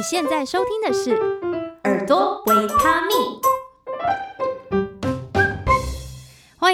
你现在收听的是《耳朵维他命》。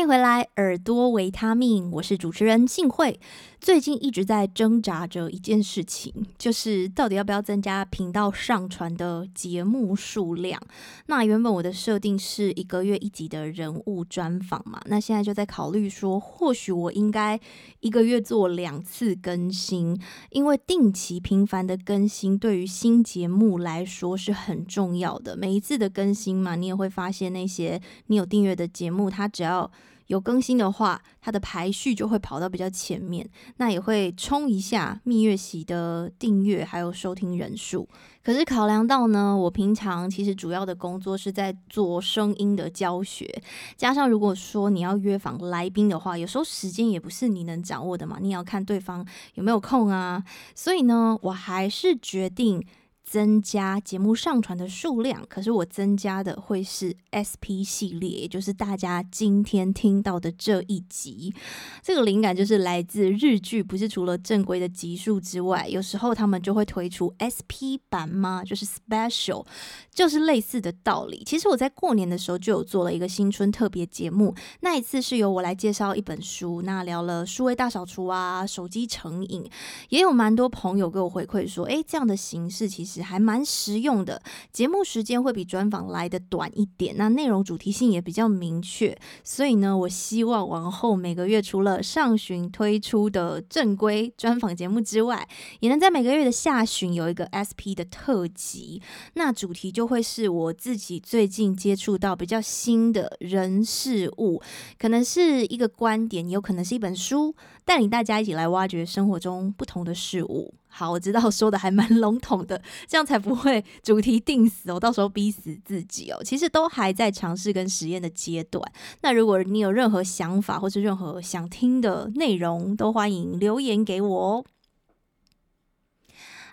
迎回来，耳朵维他命，我是主持人幸慧。最近一直在挣扎着一件事情，就是到底要不要增加频道上传的节目数量。那原本我的设定是一个月一集的人物专访嘛，那现在就在考虑说，或许我应该一个月做两次更新，因为定期频繁的更新对于新节目来说是很重要的。每一次的更新嘛，你也会发现那些你有订阅的节目，它只要有更新的话，它的排序就会跑到比较前面，那也会冲一下蜜月席的订阅还有收听人数。可是考量到呢，我平常其实主要的工作是在做声音的教学，加上如果说你要约访来宾的话，有时候时间也不是你能掌握的嘛，你也要看对方有没有空啊。所以呢，我还是决定。增加节目上传的数量，可是我增加的会是 SP 系列，也就是大家今天听到的这一集。这个灵感就是来自日剧，不是除了正规的集数之外，有时候他们就会推出 SP 版吗？就是 Special，就是类似的道理。其实我在过年的时候就有做了一个新春特别节目，那一次是由我来介绍一本书，那聊了数位大扫除啊，手机成瘾，也有蛮多朋友给我回馈说，诶，这样的形式其实。还蛮实用的，节目时间会比专访来得短一点，那内容主题性也比较明确，所以呢，我希望往后每个月除了上旬推出的正规专访节目之外，也能在每个月的下旬有一个 SP 的特辑，那主题就会是我自己最近接触到比较新的人事物，可能是一个观点，有可能是一本书，带领大家一起来挖掘生活中不同的事物。好，我知道说的还蛮笼统的，这样才不会主题定死哦，到时候逼死自己哦。其实都还在尝试跟实验的阶段。那如果你有任何想法或是任何想听的内容，都欢迎留言给我哦。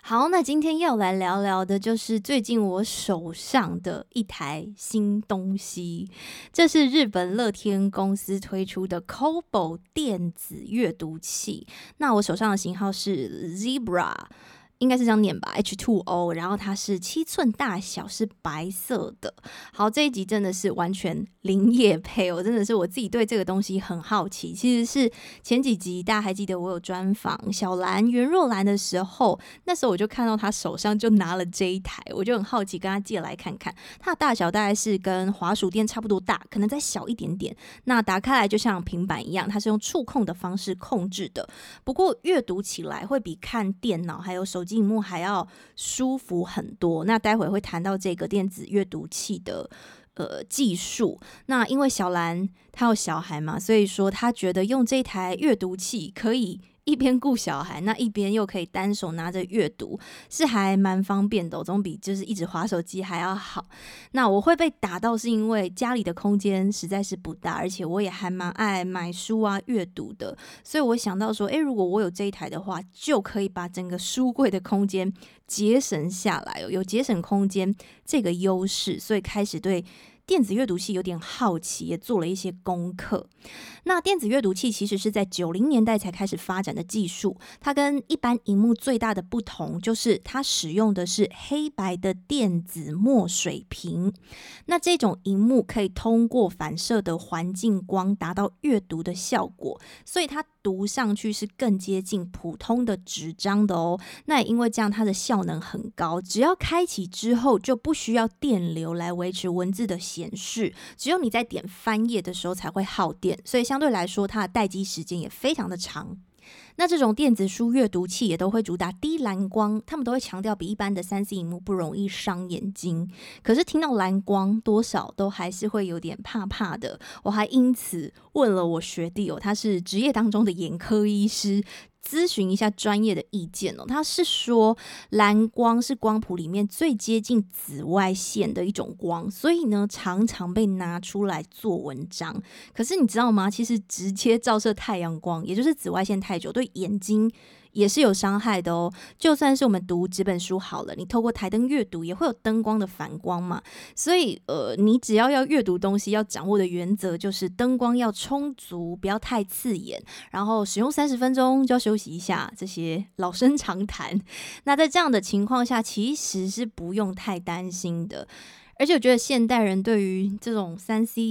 好，那今天要来聊聊的就是最近我手上的一台新东西，这是日本乐天公司推出的 c o b o 电子阅读器。那我手上的型号是 Zebra。应该是这样念吧，H2O，然后它是七寸大小，是白色的。好，这一集真的是完全零业配哦，真的是我自己对这个东西很好奇。其实是前几集大家还记得我有专访小兰袁若兰的时候，那时候我就看到她手上就拿了这一台，我就很好奇，跟她借来看看。它的大小大概是跟滑鼠垫差不多大，可能再小一点点。那打开来就像平板一样，它是用触控的方式控制的。不过阅读起来会比看电脑还有手机荧幕还要舒服很多。那待会会谈到这个电子阅读器的呃技术。那因为小兰她有小孩嘛，所以说她觉得用这台阅读器可以。一边顾小孩，那一边又可以单手拿着阅读，是还蛮方便的，总比就是一直滑手机还要好。那我会被打到，是因为家里的空间实在是不大，而且我也还蛮爱买书啊、阅读的，所以我想到说，诶，如果我有这一台的话，就可以把整个书柜的空间节省下来，有节省空间这个优势，所以开始对。电子阅读器有点好奇，也做了一些功课。那电子阅读器其实是在九零年代才开始发展的技术，它跟一般荧幕最大的不同就是它使用的是黑白的电子墨水屏。那这种荧幕可以通过反射的环境光达到阅读的效果，所以它读上去是更接近普通的纸张的哦。那也因为这样，它的效能很高，只要开启之后就不需要电流来维持文字的显示，只有你在点翻页的时候才会耗电，所以相对来说它的待机时间也非常的长。那这种电子书阅读器也都会主打低蓝光，他们都会强调比一般的三 C 荧幕不容易伤眼睛。可是听到蓝光，多少都还是会有点怕怕的。我还因此问了我学弟哦，他是职业当中的眼科医师。咨询一下专业的意见哦，他是说蓝光是光谱里面最接近紫外线的一种光，所以呢常常被拿出来做文章。可是你知道吗？其实直接照射太阳光，也就是紫外线太久，对眼睛也是有伤害的哦。就算是我们读纸本书好了，你透过台灯阅读也会有灯光的反光嘛。所以呃，你只要要阅读东西，要掌握的原则就是灯光要充足，不要太刺眼，然后使用三十分钟就要休息一下，这些老生常谈。那在这样的情况下，其实是不用太担心的。而且我觉得现代人对于这种三 C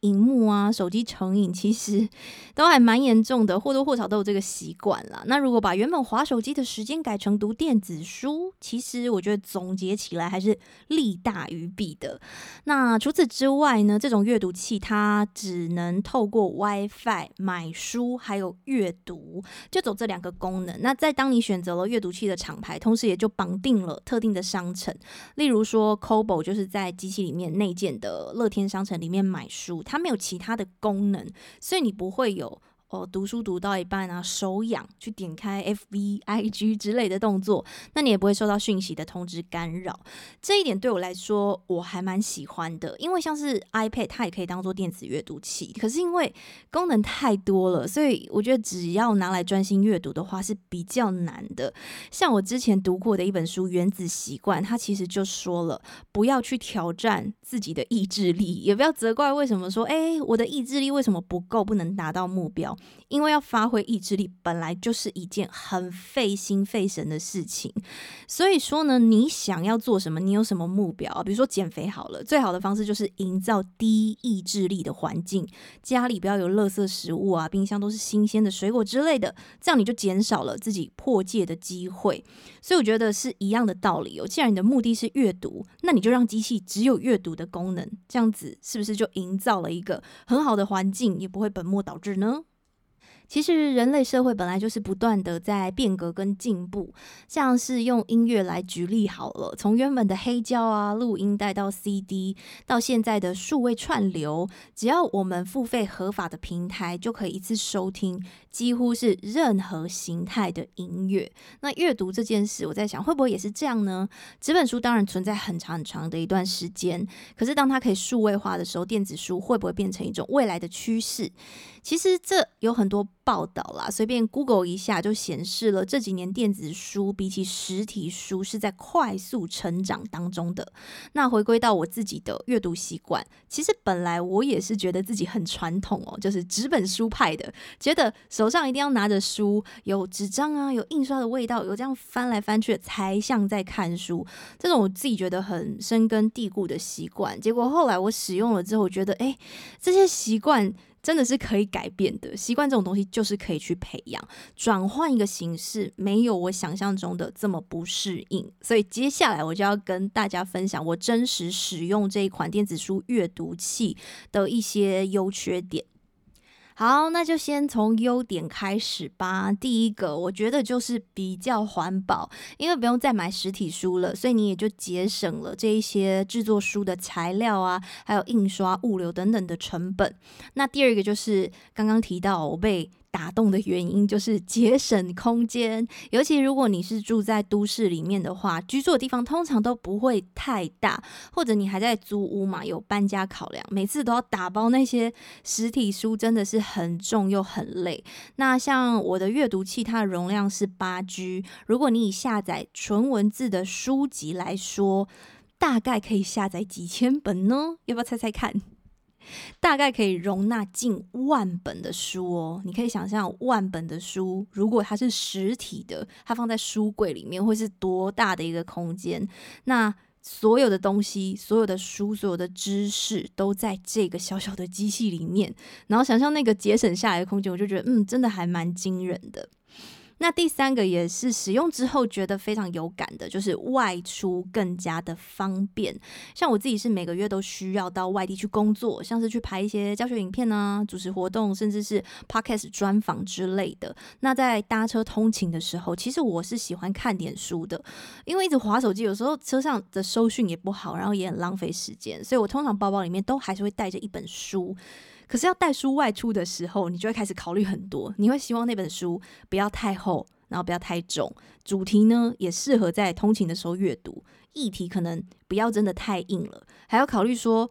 荧幕啊、手机成瘾，其实 都还蛮严重的，或多或少都有这个习惯啦。那如果把原本划手机的时间改成读电子书，其实我觉得总结起来还是利大于弊的。那除此之外呢，这种阅读器它只能透过 WiFi 买书，还有阅读，就走这两个功能。那在当你选择了阅读器的厂牌，同时也就绑定了特定的商城，例如说 Kobo 就是在在机器里面内建的乐天商城里面买书，它没有其他的功能，所以你不会有。哦，读书读到一半啊，手痒去点开 FB、IG 之类的动作，那你也不会受到讯息的通知干扰。这一点对我来说我还蛮喜欢的，因为像是 iPad 它也可以当做电子阅读器，可是因为功能太多了，所以我觉得只要拿来专心阅读的话是比较难的。像我之前读过的一本书《原子习惯》，它其实就说了，不要去挑战自己的意志力，也不要责怪为什么说，哎，我的意志力为什么不够，不能达到目标。因为要发挥意志力，本来就是一件很费心费神的事情。所以说呢，你想要做什么，你有什么目标？比如说减肥好了，最好的方式就是营造低意志力的环境，家里不要有垃圾食物啊，冰箱都是新鲜的水果之类的，这样你就减少了自己破戒的机会。所以我觉得是一样的道理哦。既然你的目的是阅读，那你就让机器只有阅读的功能，这样子是不是就营造了一个很好的环境，也不会本末倒置呢？其实人类社会本来就是不断的在变革跟进步，像是用音乐来举例好了，从原本的黑胶啊、录音带到 CD，到现在的数位串流，只要我们付费合法的平台，就可以一次收听几乎是任何形态的音乐。那阅读这件事，我在想会不会也是这样呢？纸本书当然存在很长很长的一段时间，可是当它可以数位化的时候，电子书会不会变成一种未来的趋势？其实这有很多报道啦，随便 Google 一下就显示了这几年电子书比起实体书是在快速成长当中的。那回归到我自己的阅读习惯，其实本来我也是觉得自己很传统哦，就是纸本书派的，觉得手上一定要拿着书，有纸张啊，有印刷的味道，有这样翻来翻去才像在看书。这种我自己觉得很深根蒂固的习惯，结果后来我使用了之后，我觉得哎，这些习惯。真的是可以改变的，习惯这种东西就是可以去培养，转换一个形式，没有我想象中的这么不适应。所以接下来我就要跟大家分享我真实使用这一款电子书阅读器的一些优缺点。好，那就先从优点开始吧。第一个，我觉得就是比较环保，因为不用再买实体书了，所以你也就节省了这一些制作书的材料啊，还有印刷、物流等等的成本。那第二个就是刚刚提到我被打动的原因就是节省空间，尤其如果你是住在都市里面的话，居住的地方通常都不会太大，或者你还在租屋嘛，有搬家考量，每次都要打包那些实体书，真的是很重又很累。那像我的阅读器，它的容量是八 G，如果你以下载纯文字的书籍来说，大概可以下载几千本呢？要不要猜猜看？大概可以容纳近万本的书哦，你可以想象万本的书，如果它是实体的，它放在书柜里面会是多大的一个空间？那所有的东西、所有的书、所有的知识都在这个小小的机器里面，然后想象那个节省下来的空间，我就觉得，嗯，真的还蛮惊人的。那第三个也是使用之后觉得非常有感的，就是外出更加的方便。像我自己是每个月都需要到外地去工作，像是去拍一些教学影片啊、主持活动，甚至是 podcast 专访之类的。那在搭车通勤的时候，其实我是喜欢看点书的，因为一直划手机，有时候车上的收讯也不好，然后也很浪费时间，所以我通常包包里面都还是会带着一本书。可是要带书外出的时候，你就会开始考虑很多。你会希望那本书不要太厚，然后不要太重，主题呢也适合在通勤的时候阅读。议题可能不要真的太硬了，还要考虑说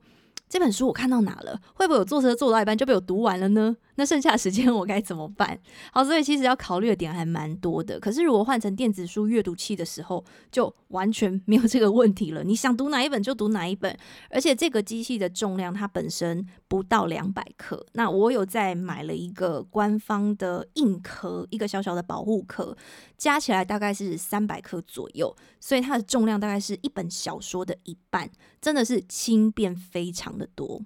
这本书我看到哪了，会不会有坐车坐到一半就被我读完了呢？那剩下时间我该怎么办？好，所以其实要考虑的点还蛮多的。可是如果换成电子书阅读器的时候，就完全没有这个问题了。你想读哪一本就读哪一本，而且这个机器的重量它本身不到两百克。那我有在买了一个官方的硬壳，一个小小的保护壳，加起来大概是三百克左右，所以它的重量大概是一本小说的一半，真的是轻便非常的多。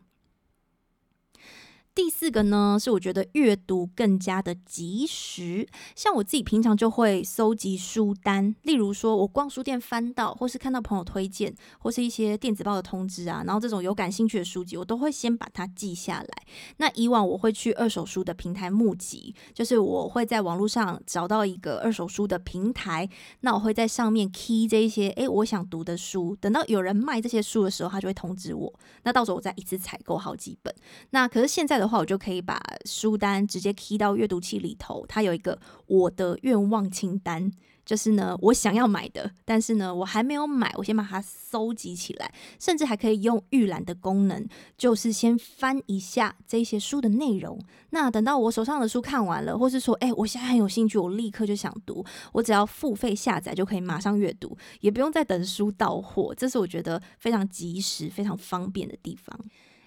第四个呢，是我觉得阅读更加的及时。像我自己平常就会搜集书单，例如说我逛书店翻到，或是看到朋友推荐，或是一些电子报的通知啊，然后这种有感兴趣的书籍，我都会先把它记下来。那以往我会去二手书的平台募集，就是我会在网络上找到一个二手书的平台，那我会在上面 key 这一些，诶，我想读的书，等到有人卖这些书的时候，他就会通知我。那到时候我再一次采购好几本。那可是现在的。的话，我就可以把书单直接 key 到阅读器里头。它有一个我的愿望清单，就是呢，我想要买的，但是呢，我还没有买，我先把它搜集起来，甚至还可以用预览的功能，就是先翻一下这些书的内容。那等到我手上的书看完了，或是说，哎，我现在很有兴趣，我立刻就想读，我只要付费下载就可以马上阅读，也不用再等书到货。这是我觉得非常及时、非常方便的地方。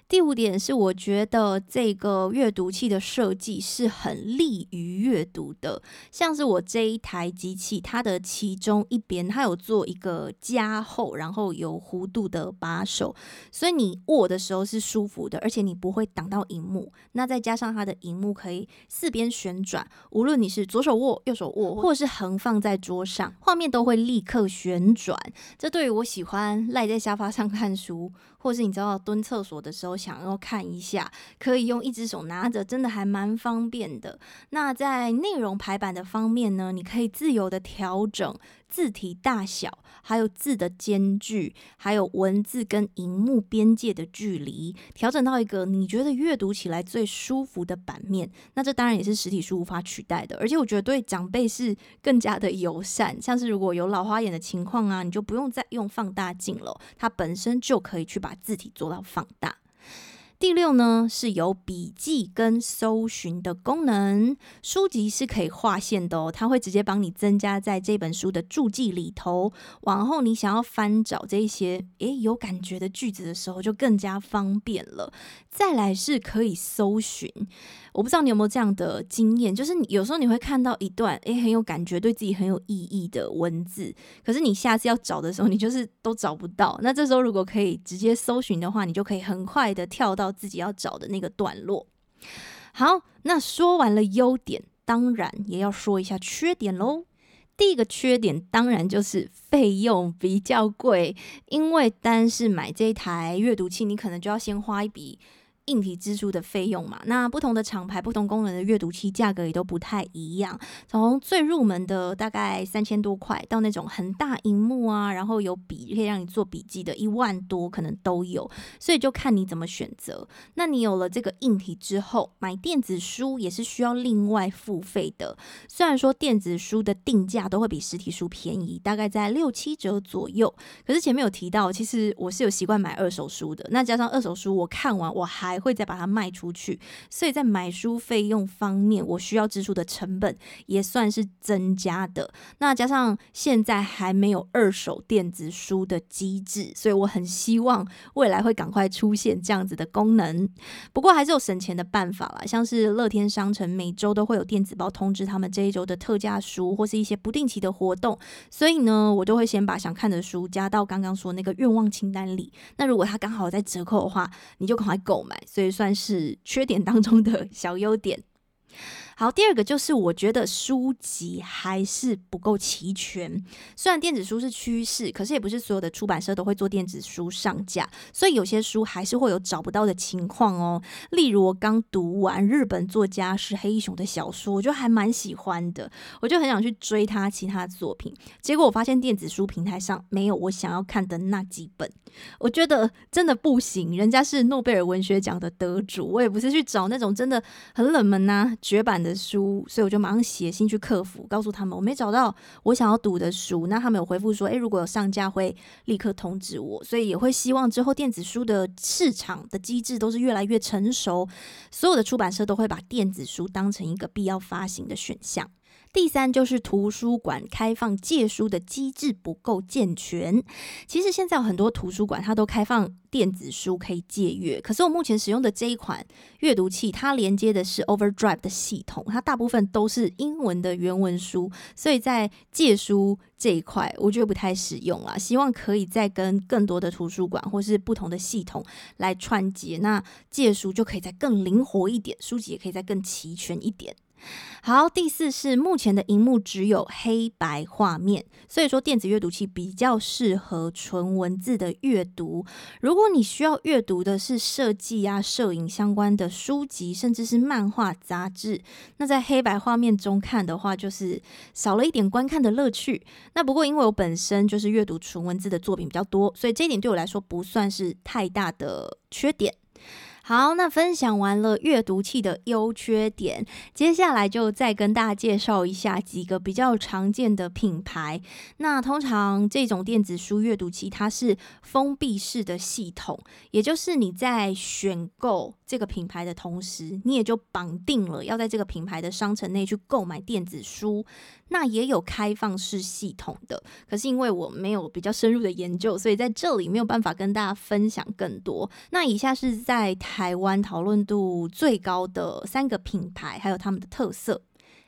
第五点是，我觉得这个阅读器的设计是很利于阅读的。像是我这一台机器，它的其中一边它有做一个加厚，然后有弧度的把手，所以你握的时候是舒服的，而且你不会挡到荧幕。那再加上它的荧幕可以四边旋转，无论你是左手握、右手握，或是横放在桌上，画面都会立刻旋转。这对于我喜欢赖在沙发上看书，或是你知道蹲厕所的时候想要看一下，可以用一只手拿着，真的还蛮方便的。那在内容排版的方面呢，你可以自由的调整字体大小，还有字的间距，还有文字跟荧幕边界的距离，调整到一个你觉得阅读起来最舒服的版面。那这当然也是实体书无法取代的，而且我觉得对长辈是更加的友善。像是如果有老花眼的情况啊，你就不用再用放大镜了，它本身就可以去把字体做到放大。第六呢，是有笔记跟搜寻的功能，书籍是可以划线的哦，它会直接帮你增加在这本书的注记里头。往后你想要翻找这些诶有感觉的句子的时候，就更加方便了。再来是可以搜寻。我不知道你有没有这样的经验，就是你有时候你会看到一段诶很有感觉、对自己很有意义的文字，可是你下次要找的时候，你就是都找不到。那这时候如果可以直接搜寻的话，你就可以很快的跳到自己要找的那个段落。好，那说完了优点，当然也要说一下缺点喽。第一个缺点当然就是费用比较贵，因为单是买这台阅读器，你可能就要先花一笔。硬体支出的费用嘛，那不同的厂牌、不同功能的阅读器价格也都不太一样。从最入门的大概三千多块，到那种很大荧幕啊，然后有笔可以让你做笔记的，一万多可能都有。所以就看你怎么选择。那你有了这个硬体之后，买电子书也是需要另外付费的。虽然说电子书的定价都会比实体书便宜，大概在六七折左右。可是前面有提到，其实我是有习惯买二手书的。那加上二手书，我看完我还会再把它卖出去，所以在买书费用方面，我需要支出的成本也算是增加的。那加上现在还没有二手电子书的机制，所以我很希望未来会赶快出现这样子的功能。不过还是有省钱的办法啦，像是乐天商城每周都会有电子报通知他们这一周的特价书或是一些不定期的活动，所以呢，我都会先把想看的书加到刚刚说那个愿望清单里。那如果它刚好在折扣的话，你就赶快购买。所以算是缺点当中的 小优点。好，第二个就是我觉得书籍还是不够齐全。虽然电子书是趋势，可是也不是所有的出版社都会做电子书上架，所以有些书还是会有找不到的情况哦。例如我刚读完日本作家是黑熊的小说，我就还蛮喜欢的，我就很想去追他其他作品。结果我发现电子书平台上没有我想要看的那几本，我觉得真的不行。人家是诺贝尔文学奖的得主，我也不是去找那种真的很冷门呐、啊、绝版的。的书，所以我就马上写信去客服，告诉他们我没找到我想要读的书。那他们有回复说，诶，如果有上架会立刻通知我，所以也会希望之后电子书的市场的机制都是越来越成熟，所有的出版社都会把电子书当成一个必要发行的选项。第三就是图书馆开放借书的机制不够健全。其实现在有很多图书馆它都开放电子书可以借阅，可是我目前使用的这一款阅读器，它连接的是 Overdrive 的系统，它大部分都是英文的原文书，所以在借书这一块我觉得不太实用啦。希望可以再跟更多的图书馆或是不同的系统来串接，那借书就可以再更灵活一点，书籍也可以再更齐全一点。好，第四是目前的荧幕只有黑白画面，所以说电子阅读器比较适合纯文字的阅读。如果你需要阅读的是设计啊、摄影相关的书籍，甚至是漫画杂志，那在黑白画面中看的话，就是少了一点观看的乐趣。那不过因为我本身就是阅读纯文字的作品比较多，所以这一点对我来说不算是太大的缺点。好，那分享完了阅读器的优缺点，接下来就再跟大家介绍一下几个比较常见的品牌。那通常这种电子书阅读器，它是封闭式的系统，也就是你在选购这个品牌的同时，你也就绑定了要在这个品牌的商城内去购买电子书。那也有开放式系统的，可是因为我没有比较深入的研究，所以在这里没有办法跟大家分享更多。那以下是在台湾讨论度最高的三个品牌，还有他们的特色。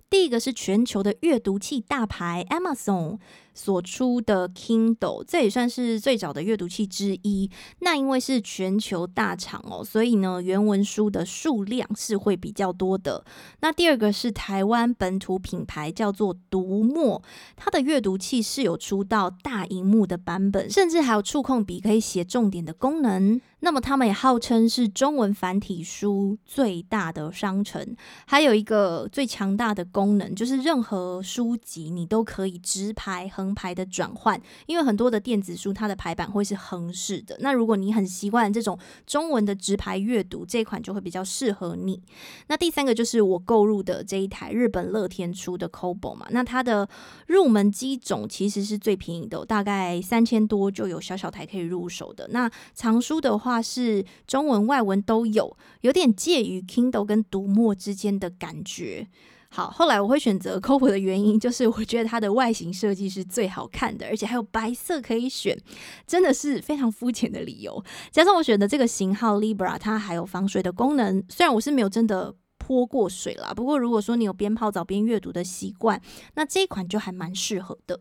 第一个是全球的阅读器大牌 Amazon。所出的 Kindle，这也算是最早的阅读器之一。那因为是全球大厂哦，所以呢，原文书的数量是会比较多的。那第二个是台湾本土品牌，叫做读墨，它的阅读器是有出到大荧幕的版本，甚至还有触控笔可以写重点的功能。那么他们也号称是中文繁体书最大的商城，还有一个最强大的功能，就是任何书籍你都可以直拍横排的转换，因为很多的电子书它的排版会是横式的。那如果你很习惯这种中文的直排阅读，这款就会比较适合你。那第三个就是我购入的这一台日本乐天出的 Kobo 嘛，那它的入门机种其实是最便宜的，大概三千多就有小小台可以入手的。那藏书的话是中文外文都有，有点介于 Kindle 跟读墨之间的感觉。好，后来我会选择 Kobo 的原因，就是我觉得它的外形设计是最好看的，而且还有白色可以选，真的是非常肤浅的理由。加上我选的这个型号 Libra，它还有防水的功能，虽然我是没有真的泼过水啦，不过如果说你有边泡澡边阅读的习惯，那这一款就还蛮适合的。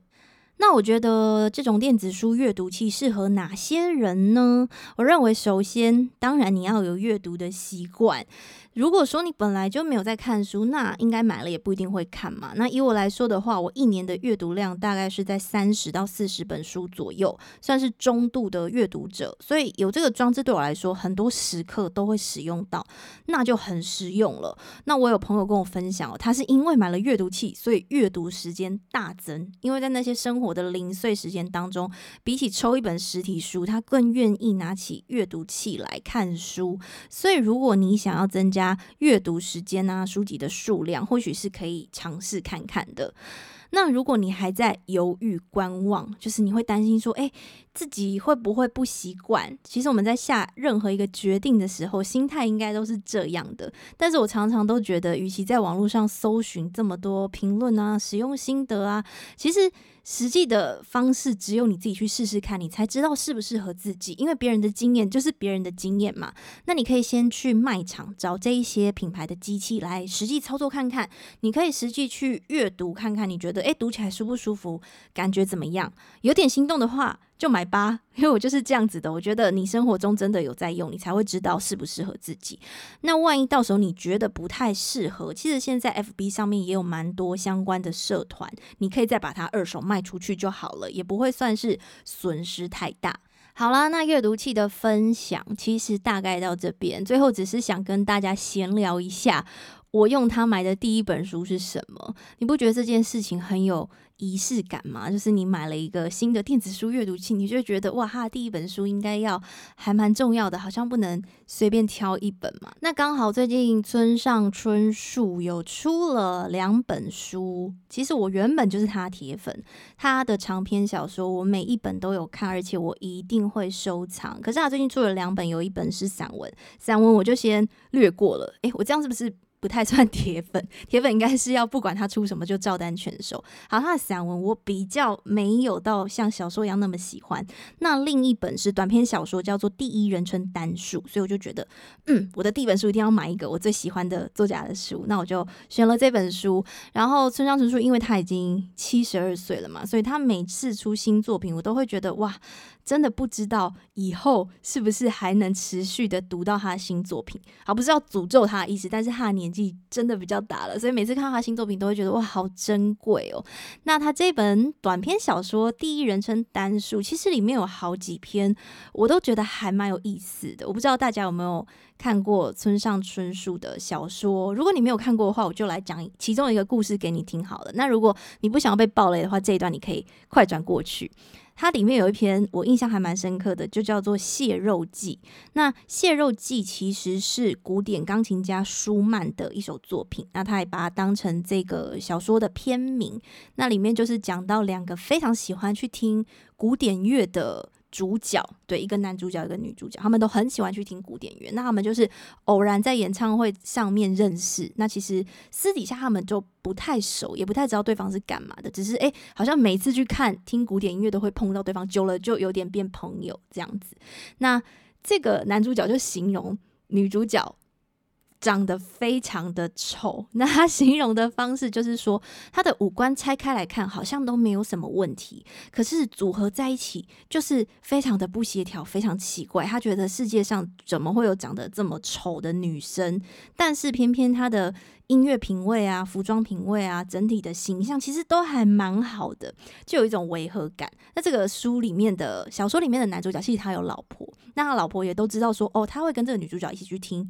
那我觉得这种电子书阅读器适合哪些人呢？我认为，首先，当然你要有阅读的习惯。如果说你本来就没有在看书，那应该买了也不一定会看嘛。那以我来说的话，我一年的阅读量大概是在三十到四十本书左右，算是中度的阅读者。所以有这个装置对我来说，很多时刻都会使用到，那就很实用了。那我有朋友跟我分享哦，他是因为买了阅读器，所以阅读时间大增。因为在那些生活的零碎时间当中，比起抽一本实体书，他更愿意拿起阅读器来看书。所以如果你想要增加加阅读时间啊，书籍的数量或许是可以尝试看看的。那如果你还在犹豫观望，就是你会担心说，诶，自己会不会不习惯？其实我们在下任何一个决定的时候，心态应该都是这样的。但是我常常都觉得，与其在网络上搜寻这么多评论啊、使用心得啊，其实。实际的方式只有你自己去试试看，你才知道适不适合自己。因为别人的经验就是别人的经验嘛。那你可以先去卖场找这一些品牌的机器来实际操作看看。你可以实际去阅读看看，你觉得诶，读起来舒不舒服，感觉怎么样？有点心动的话。就买吧，因为我就是这样子的。我觉得你生活中真的有在用，你才会知道适不适合自己。那万一到时候你觉得不太适合，其实现在 FB 上面也有蛮多相关的社团，你可以再把它二手卖出去就好了，也不会算是损失太大。好啦，那阅读器的分享其实大概到这边，最后只是想跟大家闲聊一下。我用它买的第一本书是什么？你不觉得这件事情很有仪式感吗？就是你买了一个新的电子书阅读器，你就觉得哇，它的第一本书应该要还蛮重要的，好像不能随便挑一本嘛。那刚好最近村上春树有出了两本书，其实我原本就是他铁粉，他的长篇小说我每一本都有看，而且我一定会收藏。可是他最近出了两本，有一本是散文，散文我就先略过了。诶，我这样是不是？不太算 铁粉，铁粉应该是要不管他出什么就照单全收。好，他的散文我比较没有到像小说一样那么喜欢。那另一本是短篇小说，叫做《第一人称单数》，所以我就觉得，嗯，我的第一本书一定要买一个我最喜欢的作家的书。那我就选了这本书。然后村上春树，因为他已经七十二岁了嘛，所以他每次出新作品，我都会觉得哇。真的不知道以后是不是还能持续的读到他的新作品，好，不是要诅咒他的意思，但是他的年纪真的比较大了，所以每次看到他新作品都会觉得哇，好珍贵哦。那他这本短篇小说《第一人称单数》，其实里面有好几篇，我都觉得还蛮有意思的。我不知道大家有没有看过村上春树的小说？如果你没有看过的话，我就来讲其中一个故事给你听好了。那如果你不想要被爆雷的话，这一段你可以快转过去。它里面有一篇我印象还蛮深刻的，就叫做《蟹肉记》。那《蟹肉记》其实是古典钢琴家舒曼的一首作品，那他也把它当成这个小说的篇名。那里面就是讲到两个非常喜欢去听古典乐的。主角，对，一个男主角，一个女主角，他们都很喜欢去听古典乐。那他们就是偶然在演唱会上面认识。那其实私底下他们就不太熟，也不太知道对方是干嘛的。只是诶，好像每次去看听古典音乐都会碰到对方，久了就有点变朋友这样子。那这个男主角就形容女主角。长得非常的丑，那他形容的方式就是说，他的五官拆开来看好像都没有什么问题，可是组合在一起就是非常的不协调，非常奇怪。他觉得世界上怎么会有长得这么丑的女生？但是偏偏他的音乐品味啊、服装品味啊、整体的形象其实都还蛮好的，就有一种违和感。那这个书里面的小说里面的男主角，其实他有老婆，那他老婆也都知道说，哦，他会跟这个女主角一起去听。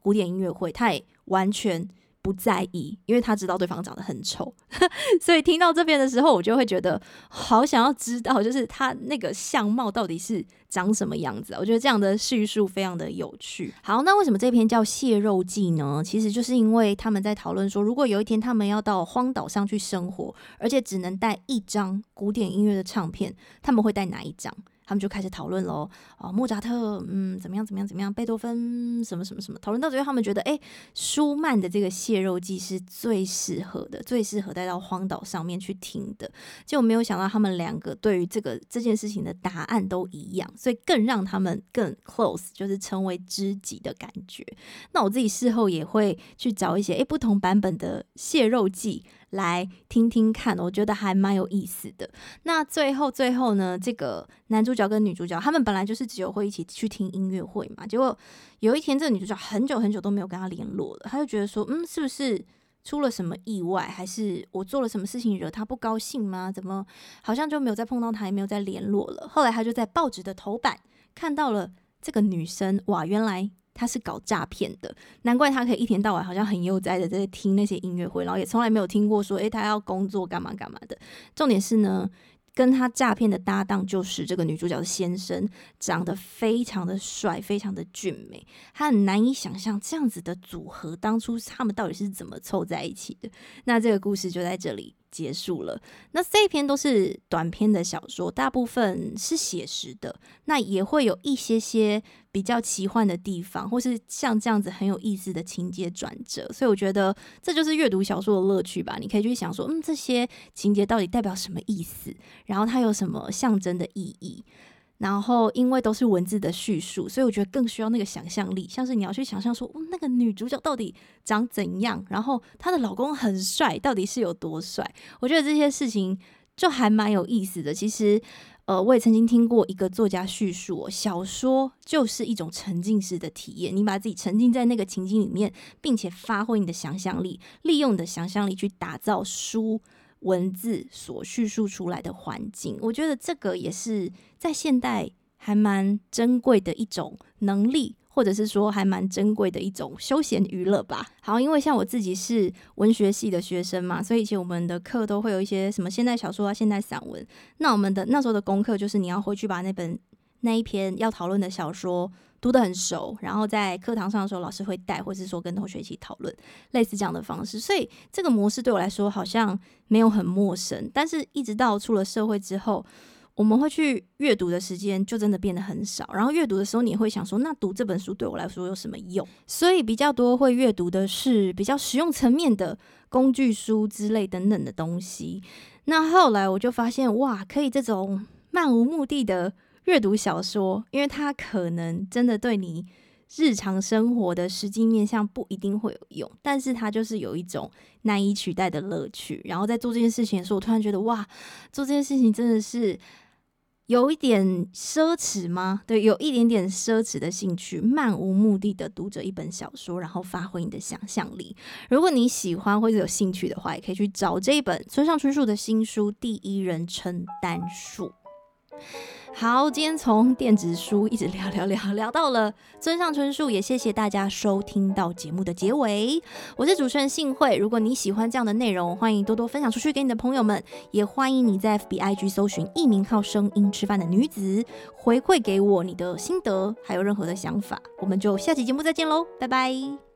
古典音乐会，他也完全不在意，因为他知道对方长得很丑，所以听到这边的时候，我就会觉得好想要知道，就是他那个相貌到底是长什么样子。我觉得这样的叙述非常的有趣。好，那为什么这篇叫《蟹肉记》呢？其实就是因为他们在讨论说，如果有一天他们要到荒岛上去生活，而且只能带一张古典音乐的唱片，他们会带哪一张？他们就开始讨论喽，哦，莫扎特，嗯，怎么样，怎么样，怎么样？贝多芬，什么什么什么？讨论到最后，他们觉得，哎，舒曼的这个《蟹肉记》是最适合的，最适合带到荒岛上面去听的。结果没有想到，他们两个对于这个这件事情的答案都一样，所以更让他们更 close，就是成为知己的感觉。那我自己事后也会去找一些，哎，不同版本的《蟹肉记》。来听听看，我觉得还蛮有意思的。那最后最后呢，这个男主角跟女主角他们本来就是只有会一起去听音乐会嘛。结果有一天，这个女主角很久很久都没有跟他联络了，他就觉得说，嗯，是不是出了什么意外，还是我做了什么事情惹他不高兴吗？怎么好像就没有再碰到他，也没有再联络了。后来他就在报纸的头版看到了这个女生，哇，原来。他是搞诈骗的，难怪他可以一天到晚好像很悠哉的在听那些音乐会，然后也从来没有听过说，诶、他要工作干嘛干嘛的。重点是呢，跟他诈骗的搭档就是这个女主角的先生，长得非常的帅，非常的俊美，他很难以想象这样子的组合当初他们到底是怎么凑在一起的。那这个故事就在这里结束了。那这一篇都是短篇的小说，大部分是写实的，那也会有一些些比较奇幻的地方，或是像这样子很有意思的情节转折。所以我觉得这就是阅读小说的乐趣吧。你可以去想说，嗯，这些情节到底代表什么意思？然后它有什么象征的意义？然后，因为都是文字的叙述，所以我觉得更需要那个想象力。像是你要去想象说，哦，那个女主角到底长怎样，然后她的老公很帅，到底是有多帅？我觉得这些事情就还蛮有意思的。其实，呃，我也曾经听过一个作家叙述，小说就是一种沉浸式的体验，你把自己沉浸在那个情境里面，并且发挥你的想象力，利用你的想象力去打造书。文字所叙述出来的环境，我觉得这个也是在现代还蛮珍贵的一种能力，或者是说还蛮珍贵的一种休闲娱乐吧。好，因为像我自己是文学系的学生嘛，所以以前我们的课都会有一些什么现代小说啊、现代散文。那我们的那时候的功课就是你要回去把那本那一篇要讨论的小说读得很熟，然后在课堂上的时候老师会带，或是说跟同学一起讨论，类似这样的方式。所以这个模式对我来说好像没有很陌生，但是一直到出了社会之后。我们会去阅读的时间就真的变得很少，然后阅读的时候你会想说，那读这本书对我来说有什么用？所以比较多会阅读的是比较实用层面的工具书之类等等的东西。那后来我就发现，哇，可以这种漫无目的的阅读小说，因为它可能真的对你日常生活的实际面向不一定会有用，但是它就是有一种难以取代的乐趣。然后在做这件事情的时候，我突然觉得，哇，做这件事情真的是。有一点奢侈吗？对，有一点点奢侈的兴趣，漫无目的的读着一本小说，然后发挥你的想象力。如果你喜欢或者有兴趣的话，也可以去找这一本村上春树的新书《第一人称单数》。好，今天从电子书一直聊聊聊聊到了村上春树，也谢谢大家收听到节目的结尾。我是主持人幸慧，如果你喜欢这样的内容，欢迎多多分享出去给你的朋友们，也欢迎你在 FBIG 搜寻一名靠声音吃饭的女子，回馈给我你的心得，还有任何的想法，我们就下期节目再见喽，拜拜。